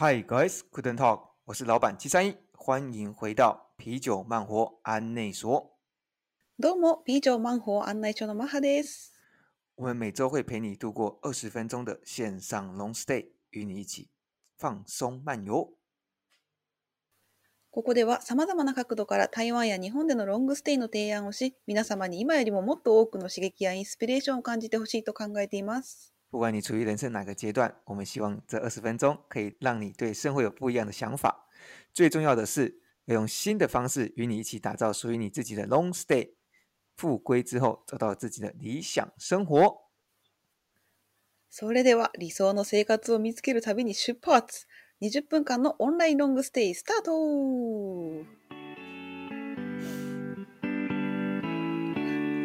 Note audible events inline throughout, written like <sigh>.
Hi guys, guten Tag，我是老板七三一，欢迎回到啤酒慢活案内所。どうも、啤酒慢活案内所のマハです。我们每周会陪你度过二十分钟的线上 long stay，与你一起放松漫游。ここでは様々な角度から台湾や日本でのロングステイの提案をし、皆様に今よりももっと多くの刺激やインスピレーションを感じてほしいと考えています。不管你处于人生哪个阶段，我们希望这二十分钟可以让你对生活有不一样的想法。最重要的是，要用新的方式与你一起打造属于你自己的 long stay。复归之后，找到自己的理想生活。それでは理想の生活を见つける旅に出発 !20 分间のオンラインロングステイスタート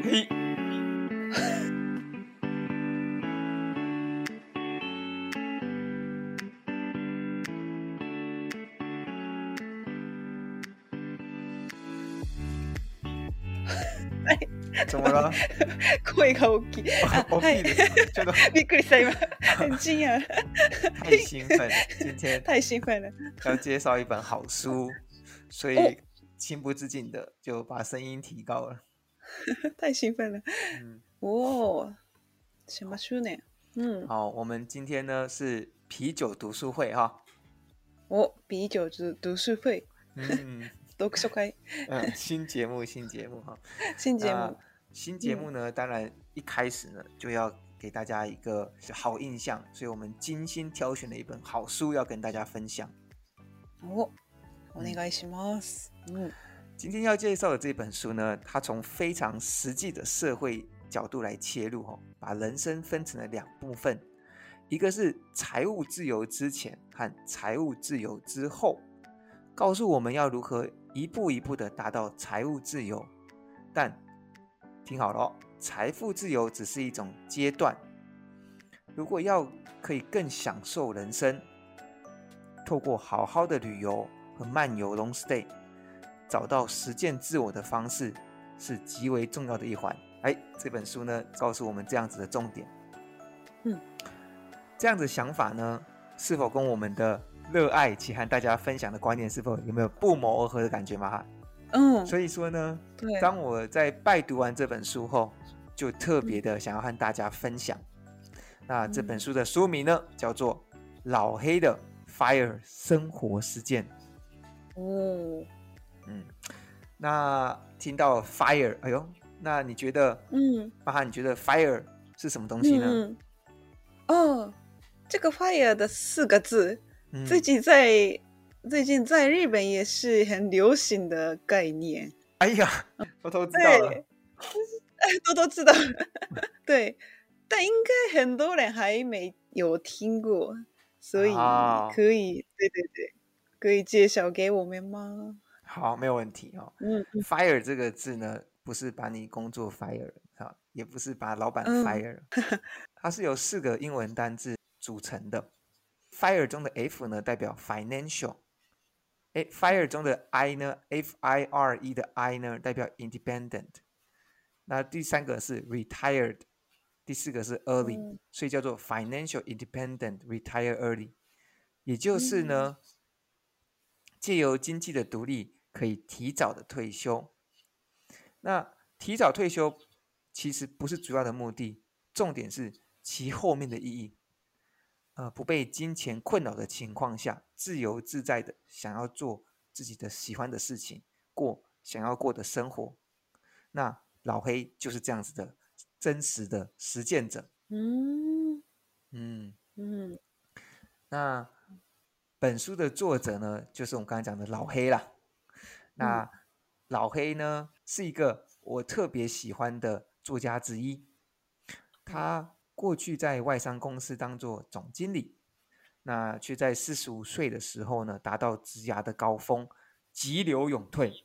嘿。 怎么了？声が大きい。あ大きいです。ちょっとびっくりした今。真や。太兴奋，今天太兴奋了。要介绍一本好书，所以情不自禁的就把声音提高了。太兴奋了。嗯，おー、しましょうね。嗯，好，我们今天呢是啤酒读书会哈。お、啤酒读读书会。嗯，读书会。嗯，新节目，新节目哈。新节目。 新节目呢，当然一开始呢就要给大家一个好印象，所以我们精心挑选了一本好书要跟大家分享。お、お愿いします。嗯，今天要介绍的这本书呢，它从非常实际的社会角度来切入，哈，把人生分成了两部分，一个是财务自由之前和财务自由之后，告诉我们要如何一步一步的达到财务自由，但 听好了，财富自由只是一种阶段。如果要可以更享受人生，透过好好的旅游和漫游 long stay，找到实践自我的方式是极为重要的一环。哎，这本书呢，告诉我们这样子的重点。嗯，这样子想法呢，是否跟我们的热爱且和大家分享的观念是否有没有不谋而合的感觉吗？哈。嗯，所以说呢，对，当我在拜读完这本书后，就特别的想要和大家分享。嗯、那这本书的书名呢，叫做《老黑的 FIRE 生活实践》。哦，嗯，那听到 FIRE，哎呦，那你觉得，嗯，巴哈，你觉得 FIRE 是什么东西呢？嗯、哦，这个 FIRE 的四个字，嗯、自己在。最近在日本也是很流行的概念。哎呀，偷偷知道了，<laughs> 偷偷知道了。<laughs> 对，但应该很多人还没有听过，所以可以，哦、对对对，可以介绍给我们吗？好，没有问题哦。嗯，fire 这个字呢，不是把你工作 fire 啊，也不是把老板 fire，<laughs> 嗯、它是由四个英文单字组成的。fire 中的 F 呢，代表 financial。哎，fire 中的 I 呢，F I R E 的 I 呢，代表 independent。那第三个是 retired，第四个是 early，、嗯、所以叫做 financial independent retire early。也就是呢，借、嗯、由经济的独立，可以提早的退休。那提早退休其实不是主要的目的，重点是其后面的意义。呃，不被金钱困扰的情况下，自由自在的想要做自己的喜欢的事情，过想要过的生活。那老黑就是这样子的真实的实践者。嗯嗯嗯。那本书的作者呢，就是我们刚才讲的老黑啦。那老黑呢，是一个我特别喜欢的作家之一。他。过去在外商公司当做总经理，那却在四十五岁的时候呢，达到职涯的高峰，急流勇退，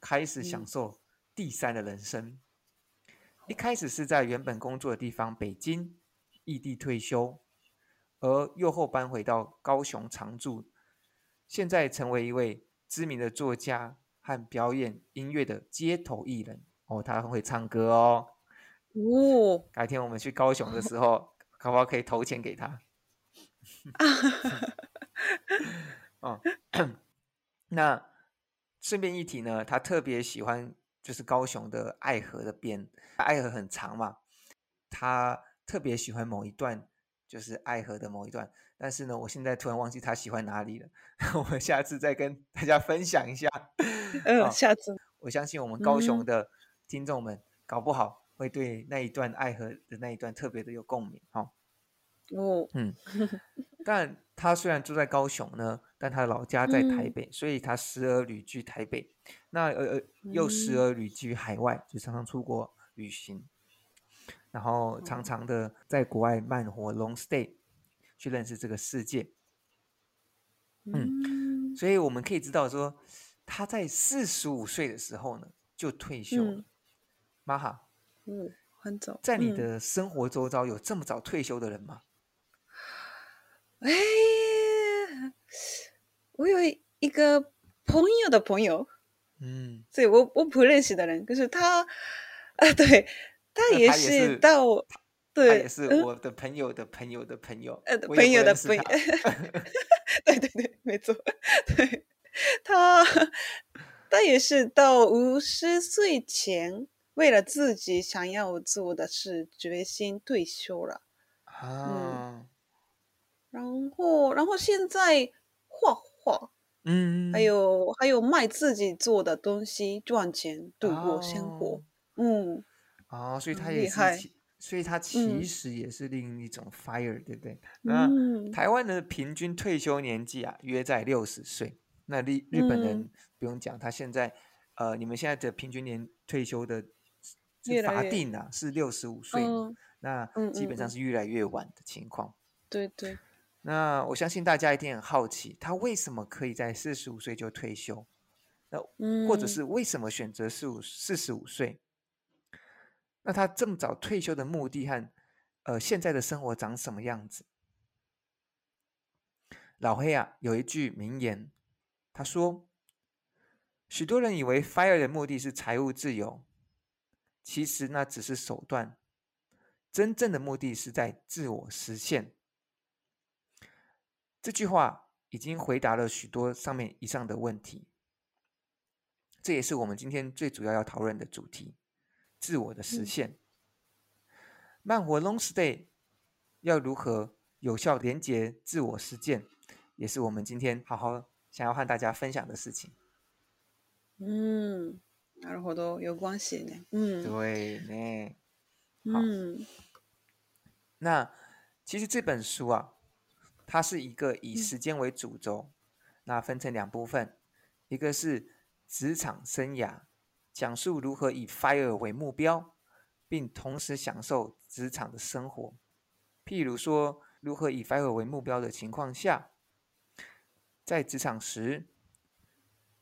开始享受第三的人生。一开始是在原本工作的地方北京异地退休，而又后搬回到高雄常住，现在成为一位知名的作家和表演音乐的街头艺人。哦，他很会唱歌哦。哦，改天我们去高雄的时候，可不可以投钱给他？<laughs> 哦，那顺便一提呢，他特别喜欢就是高雄的爱河的边，爱河很长嘛，他特别喜欢某一段，就是爱河的某一段。但是呢，我现在突然忘记他喜欢哪里了，<laughs> 我们下次再跟大家分享一下。嗯、哦，下次我相信我们高雄的听众们搞不好会对那一段爱河的那一段特别的有共鸣，哈。哦，嗯，但他虽然住在高雄呢，但他的老家在台北，嗯、所以他时而旅居台北，那呃呃又时而旅居海外，嗯、就常常出国旅行，然后常。常的在国外慢活 long stay，去认识这个世界。嗯，所以我们可以知道说，他在四十五岁的时候呢就退休了。玛哈，嗯，很早，在你的生活周遭有这么早退休的人吗？哎，我有一个朋友的朋友，嗯，所以我我不认识的人，可是他，啊，对，他也是到，对，也是我的朋友的朋友的朋友，呃，朋友的朋友，对对对，没错，对，他，他也是到五十岁前，为了自己想要做的事，决心退休了，啊。嗯然后，然后现在画画，嗯，还有还有卖自己做的东西赚钱度过生活，哦、嗯，啊、哦，所以他也是，所以他其实也是另一种 fire，、嗯、对不对？那、嗯、台湾的平均退休年纪啊，约在六十岁。那日日本人不用讲，嗯、他现在，呃，你们现在的平均年退休的法定啊是六十五岁，嗯、那基本上是越来越晚的情况。对对。那我相信大家一定很好奇，他为什么可以在四十五岁就退休？那或者是为什么选择四五四十五岁？那他这么早退休的目的和呃现在的生活长什么样子？老黑啊，有一句名言，他说：许多人以为 FIRE 的目的是财务自由，其实那只是手段，真正的目的是在自我实现。这句话已经回答了许多上面以上的问题，这也是我们今天最主要要讨论的主题：自我的实现。嗯、慢活 long stay 要如何有效连接自我实践，也是我们今天好好想要和大家分享的事情。嗯，なるほど，有关系呢。嗯，对呢。好，嗯、那其实这本书啊。它是一个以时间为主轴，嗯、那分成两部分，一个是职场生涯，讲述如何以 FIRE 为目标，并同时享受职场的生活。譬如说，如何以 FIRE 为目标的情况下，在职场时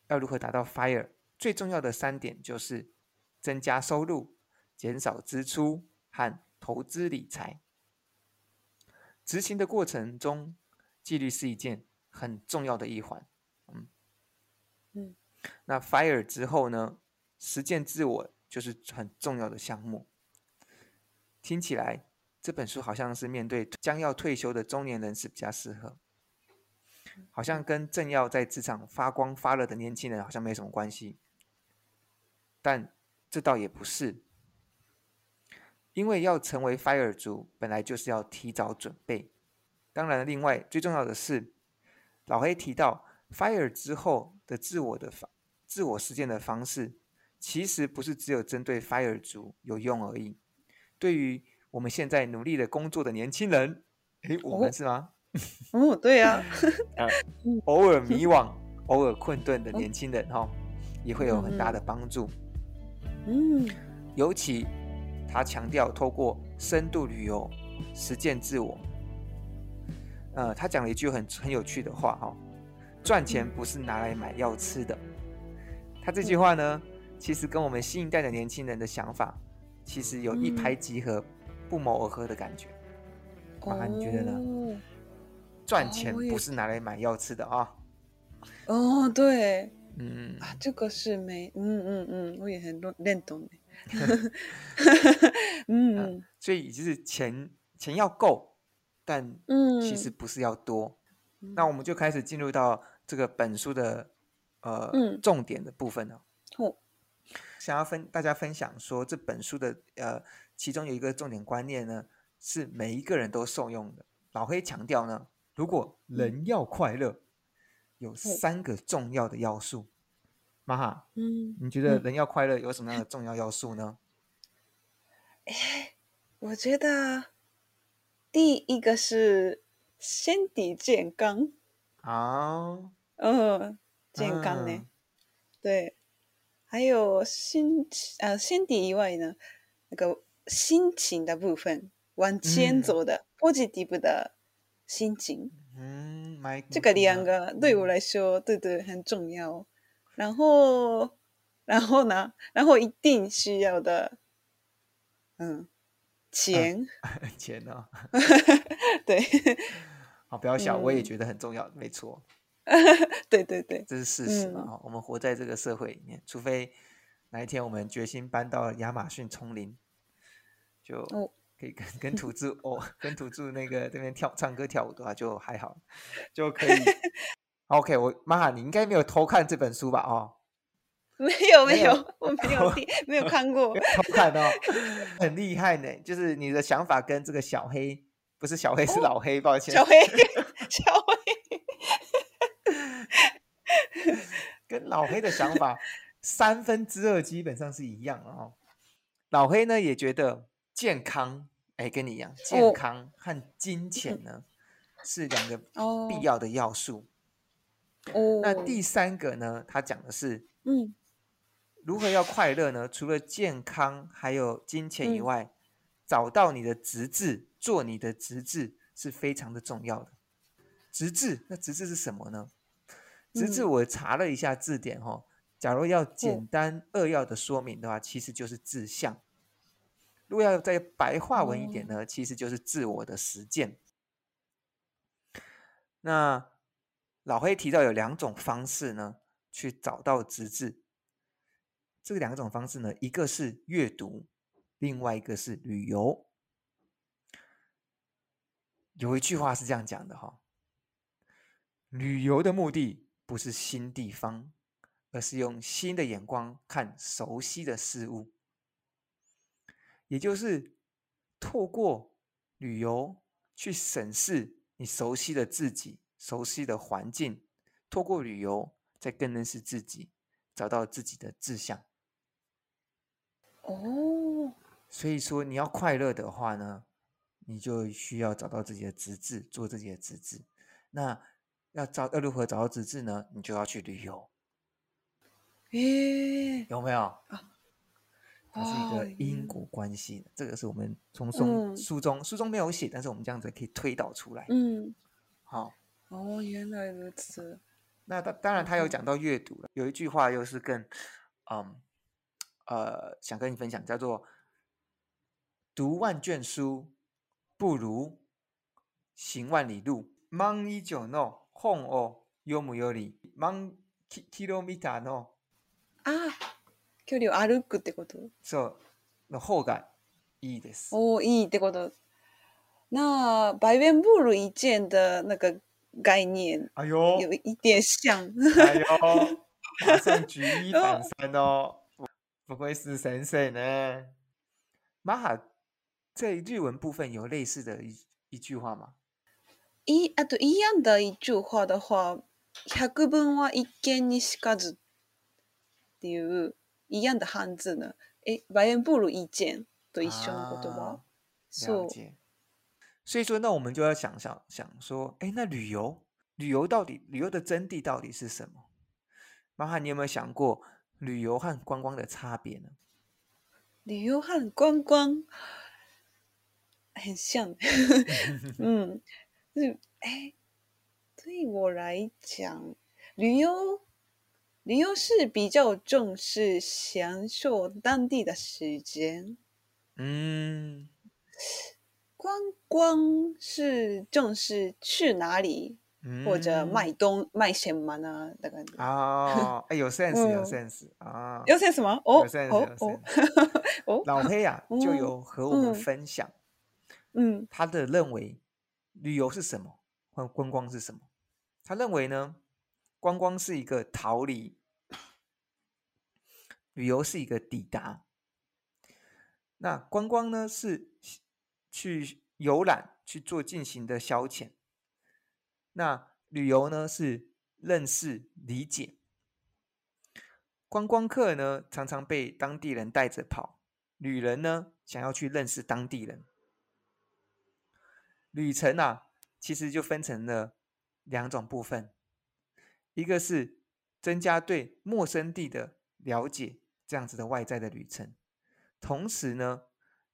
要如何达到 FIRE？ 最重要的三点就是增加收入、减少支出和投资理财。执行的过程中，纪律是一件很重要的一环。嗯嗯，那 FIRE 之后呢？实践自我就是很重要的项目。听起来这本书好像是面对将要退休的中年人士比较适合，好像跟正要在职场发光发热的年轻人好像没什么关系。但这倒也不是。因为要成为 FIRE 族，本来就是要提早准备。当然，另外最重要的是，老黑提到 FIRE 之后的自我的方、自我实践的方式，其实不是只有针对 FIRE 族有用而已。对于我们现在努力的工作的年轻人，诶，我们是吗？<laughs> 哦，对呀。<laughs> 偶尔迷惘、偶尔困顿的年轻人哈、哦，<laughs> 也会有很大的帮助。嗯，尤其。他强调，透过深度旅游实践自我。呃，他讲了一句很很有趣的话哈、哦：“赚钱不是拿来买药吃的。”他这句话呢，其实跟我们新一代的年轻人的想法，其实有一拍即合、不谋而合的感觉。妈妈，你觉得呢？赚钱不是拿来买药吃的啊！哦，对，嗯啊，这个是没，嗯嗯嗯，我也很认认同。嗯、啊，所以就是钱钱要够，但其实不是要多。那我们就开始进入到这个本书的呃、嗯、重点的部分了。哦，想要分大家分享说，这本书的呃其中有一个重点观念呢，是每一个人都受用的。老黑强调呢，如果人要快乐，嗯、有三个重要的要素。玛哈，嗯，你觉得人要快乐有什么样的重要要素呢？<coughs> 哎，我觉得第一个是身体健康。啊，嗯，健康呢，对，还有心呃身体以外呢，那个心情的部分，往前走的 positive 的心情，嗯，这个两个对我来说，对对，很重要。然后，然后呢？然后一定需要的，嗯，钱，啊、<laughs> 钱呢、哦？<laughs> 对，好，不要笑，嗯、我也觉得很重要，没错。<laughs> 对对对，这是事实啊、嗯！我们活在这个社会里面，除非哪一天我们决心搬到亚马逊丛林，就可以跟、哦、<laughs> 跟土著哦，跟土著那个这边跳唱歌跳舞的话，就还好，就可以。<laughs> OK，我妈，你应该没有偷看这本书吧？哦，<laughs> 没有没有，我没有听，没有看过。偷看哦，很厉害呢。就是你的想法跟这个小黑，不是小黑，是老黑，抱歉。小黑，小黑，跟老黑的想法三分之二基本上是一样哦。老黑呢也觉得健康，哎，跟你一样，健康和金钱呢是两个必要的要素。哦，那第三个呢？他讲的是，嗯，如何要快乐呢？除了健康还有金钱以外，嗯、找到你的职志，做你的职志是非常的重要的。职志，那职志是什么呢？职志，我查了一下字典哈、哦，假如要简单扼要的说明的话，其实就是志向。如果要再白话文一点呢，其实就是自我的实践。那。老黑提到有两种方式呢，去找到直至。这两种方式呢，一个是阅读，另外一个是旅游。有一句话是这样讲的哈：旅游的目的不是新地方，而是用新的眼光看熟悉的事物。也就是透过旅游去审视你熟悉的自己。熟悉的环境，透过旅游，再更认识自己，找到自己的志向。哦，所以说你要快乐的话呢，你就需要找到自己的资质，做自己的资质。那要找要如何找到资质呢？你就要去旅游。诶，有没有？啊，它是一个因果关系的。这个是我们从书书中书中没有写，但是我们这样子可以推导出来。嗯，好。哦，原来如此。那当当然，他有讲到阅读了。有一句话又是更，嗯，呃，想跟你分享，叫做“读万卷书，不如行万里路”。万以上の本を読むより万キロミターの啊， 距离を歩くってこと？そうの方がいいです。哦，いいってこと。那百遍不如一见的那个。概念，哎呦，有一点像，哎呦，马上举一反三哦，不不愧是先生呢。玛哈在日文部分有类似的一一句话吗？一啊，对，一样的一句话的话，百闻は一见にしかずっていう一样的汉字呢？哎，完全不如一见的一绪の言叶。了解。所以说，那我们就要想想想说，哎，那旅游，旅游到底，旅游的真谛到底是什么？麻烦，你有没有想过旅游和观光的差别呢？旅游和观光很像，<laughs> 嗯，是，哎，对我来讲，旅游，旅游是比较重视享受当地的时间，嗯。观光是重视去哪里，嗯、或者卖东卖什么呢？的感觉啊，哎，有 <laughs> sense，有 sense 啊，有 sense 吗？哦，有 sense，有 sense。哦，老黑啊，就有和我们分享，嗯，他的认为旅游是什么，或观光是什么？他认为呢，观光是一个逃离，旅游是一个抵达。那观光呢是去游览去做进行的消遣，那旅游呢是认识理解。观光客呢常常被当地人带着跑，旅人呢想要去认识当地人。旅程啊，其实就分成了两种部分，一个是增加对陌生地的了解，这样子的外在的旅程。同时呢，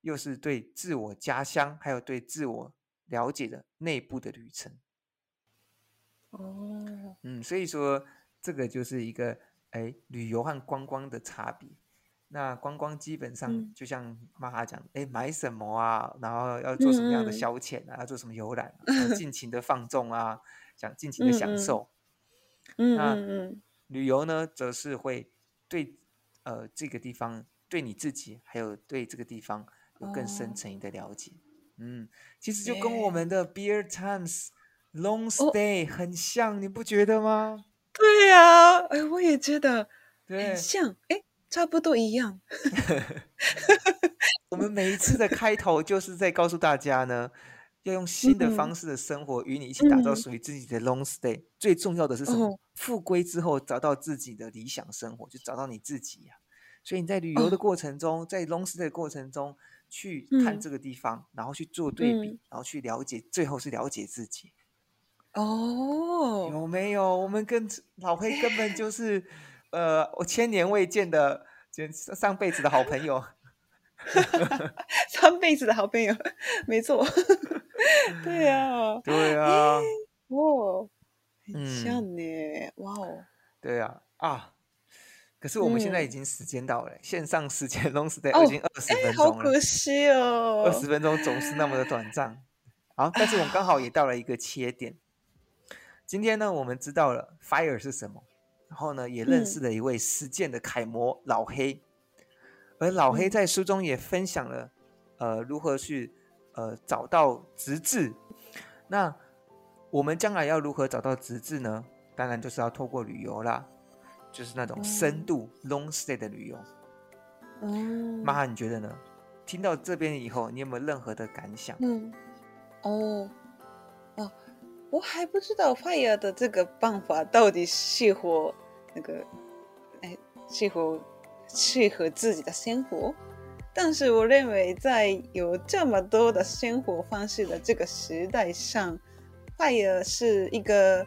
又是对自我家乡还有对自我了解的内部的旅程。哦，嗯，所以说这个就是一个哎旅游和观光的差别。那观光基本上就像妈妈讲，哎、嗯，买什么啊，然后要做什么样的消遣啊，嗯、要做什么游览、啊，要尽情的放纵啊，想尽情的享受。嗯那旅游呢，则是会对呃这个地方。对你自己，还有对这个地方有更深层的了解。哦、嗯，其实就跟我们的 Beer Times Long Stay 很像，哦、你不觉得吗？对呀、啊，哎，我也觉得很像，哎，差不多一样。<laughs> 我们每一次的开头就是在告诉大家呢，要用新的方式的生活，与你一起打造属于自己的 Long Stay。嗯、最重要的是什么？复归之后，找到自己的理想生活，就找到你自己呀、啊。所以你在旅游的过程中，哦、在 long stay 的过程中去看这个地方，嗯、然后去做对比，嗯、然后去了解，最后是了解自己。哦，有没有？我们跟老黑根本就 <laughs> 是，呃，我千年未见的，就上辈子的好朋友。<laughs> 上辈子的好朋友，没错。<laughs> 对啊，对啊，哦，很像呢，嗯、哇哦，对啊，啊。可是我们现在已经时间到了，嗯、线上时间 long stay 已经二十分钟了，好可惜哦，二十分钟总是那么的短暂。好，但是我们刚好也到了一个切点。今天呢，我们知道了 fire 是什么，然后呢，也认识了一位实践的楷模老黑。而老黑在书中也分享了，呃，如何去呃找到职志。那我们将来要如何找到职志呢？当然就是要透过旅游啦。就是那种深度 long stay 的旅游，嗯，妈哈，你觉得呢？听到这边以后，你有没有任何的感想？嗯，哦，哦，我还不知道 fire 的这个办法到底适合那个，哎，适合适合自己的生活。但是我认为，在有这么多的生活方式的这个时代上，fire 是一个。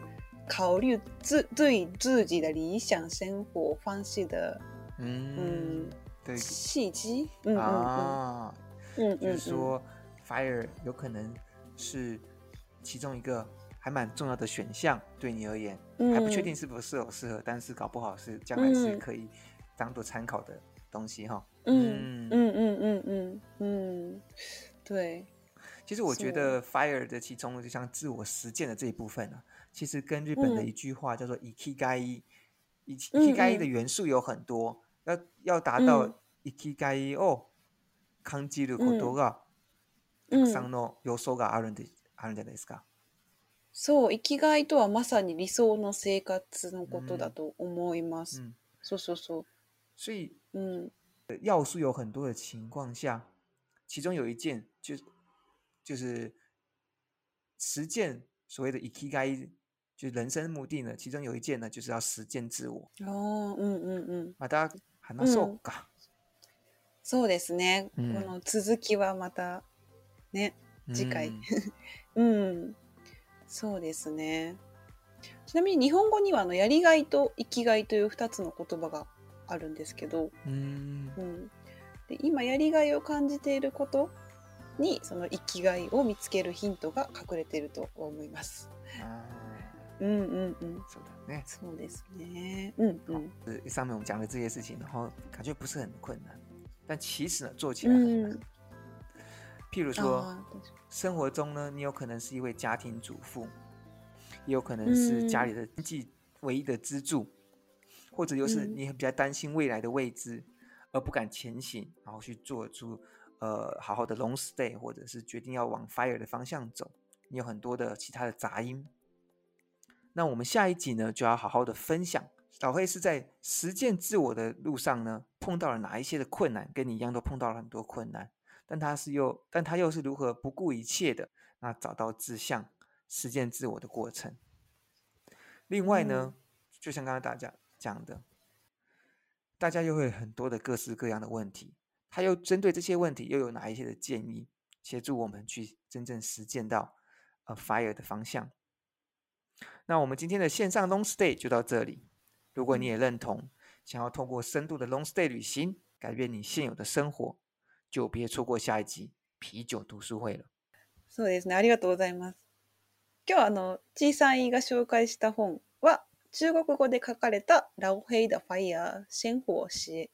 考虑自对自己的理想生活方式的，嗯嗯，对契机，嗯啊，嗯嗯，就是说，fire 有可能是其中一个还蛮重要的选项，对你而言，还不确定是不是适合适合，但是搞不好是将来是可以当做参考的东西哈，嗯嗯嗯嗯嗯。嗯，对，其实我觉得 fire 的其中就像自我实践的这一部分呢。其实跟日本的一句话叫做 “ikigai”，嗯，ikigai 的元素有很多，嗯、要要达到 ikigai 哦，感じることがたくさんの要素があるんであるんじゃないですか。そう、生きがいとはまさに理想の生活のことだと思います。嗯、そうそうそう。所以，嗯，要素有很多的情况下， 其中有一件就就是实践所谓的 ikigai。就人生目的呢，其中有一件呢，就是要实践自我。哦，嗯嗯嗯。また话そうか。そうですね。この続きはまたね、次回。<laughs> うん。そうですね。ちなみに日本语にはあのやりがいと生きがいという二つの言叶があるんですけど、うんうん、で今やりがいを感じていることにその生きがいを见つけるヒントが隠れていると思います。嗯嗯嗯，そうだね。そうですね。嗯嗯。上面我们讲的这些事情，然后感觉不是很困难，但其实呢，做起来很难。譬如说，生活中呢，你有可能是一位家庭主妇，也有可能是家里的经济唯一的支柱，或者又是你比较担心未来的未知，而不敢前行，然后去做出呃好好的 long stay，或者是决定要往 fire 的方向走，你有很多的其他的杂音。那我们下一集呢，就要好好的分享小黑是在实践自我的路上呢，碰到了哪一些的困难，跟你一样都碰到了很多困难，但他是又，但他又是如何不顾一切的，那找到志向，实践自我的过程。另外呢，嗯、就像刚才大家讲的，大家又会有很多的各式各样的问题，他又针对这些问题又有哪一些的建议，协助我们去真正实践到呃 FIRE 的方向。那我们今天的线上 Long Stay 就到这里。如果你也认同，想要透过深度的 Long Stay 旅行改变你现有的生活，就别错过下一集啤酒读书会了。そうですね、ありがとうございます。今日あの小さいが绍介した本は 中国语で书かれた《老黑的 FIRE 生活实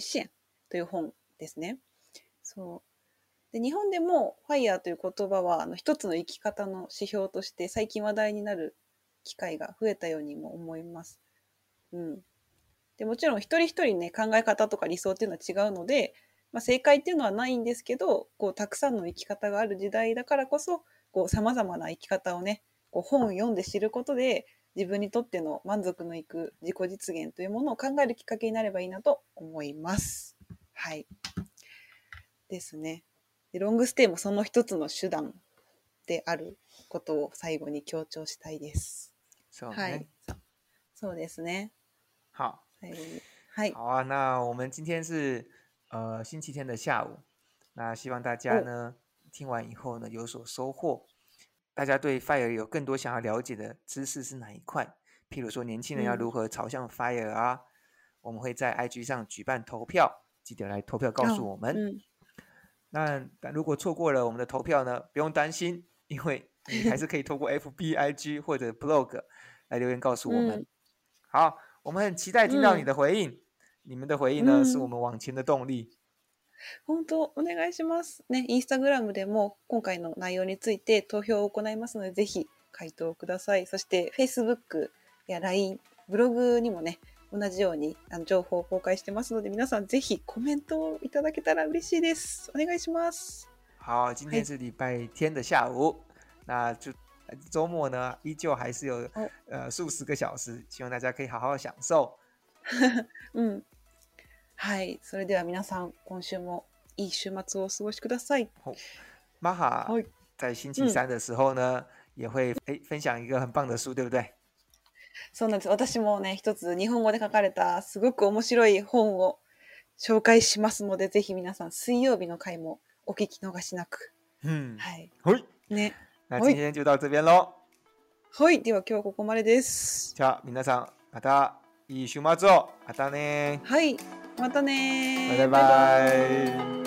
现》という本ですね。そうで日本でも FIRE という言叶はあの一つの生き方の指标として最近话题になる机会が増えたようにも思います。うん。でもちろん一人一人ね、考え方とか理想っていうのは违うので、まあ、正解っていうのはないんですけど、こう、たくさんの生き方がある时代だからこそ、こう、様々な生き方をね、こう、本を読んで知ることで、自分にとっての満足のいく自己実现というものを考えるきっかけになればいいなと思います。はい。ですね。でロングステイもその一つの手段であることを最后に强调したいです。そうね。そうですね。好。嗨。好啊，那我们今天是呃星期天的下午，那希望大家呢、哦、听完以后呢有所收获。大家对 FIRE 有更多想要了解的知识是哪一块？譬如说年轻人要如何朝向 FIRE 啊、嗯？我们会在 IG 上举办投票，记得来投票告诉我们。哦嗯、那但如果错过了我们的投票呢，不用担心，因为。<laughs> 你还是可以透过 FB、IG 或者 Blog 来留言告诉我们。嗯、好，我们很期待听到你的回应。嗯、你们的回应呢、嗯，是我们往前的动力。本当お愿いしますね。インスタグラムでも今回の内容について投票を行いますので、ぜひ回答ください。そして Facebook や LINE、ブログにもね、同じようにあの情报を公开してますので、皆さんぜひコメントをいただけたら嬉しいです。お愿いします。好，今天是礼拜天的下午。那就周末呢，依旧还是有呃数十个小时，希望大家可以好好享受。<laughs> 嗯，はい、それでは皆さん今周もいい周末をお过ごしください。マハ在星期三的时候呢，也会诶分享一个很棒的书，对不对？そうなんです。私もね、一つ日本语で书かれたすごく面白い本を绍介しますので、ぜひ皆さん水曜日の回もお闻き逃しなく。うん、はい。はい。ね。那今天就到这边喽。はい、では今日はここまでです。じゃあ皆さんまたいい周末を。またね。はい、またね。バイバイ。バイバイ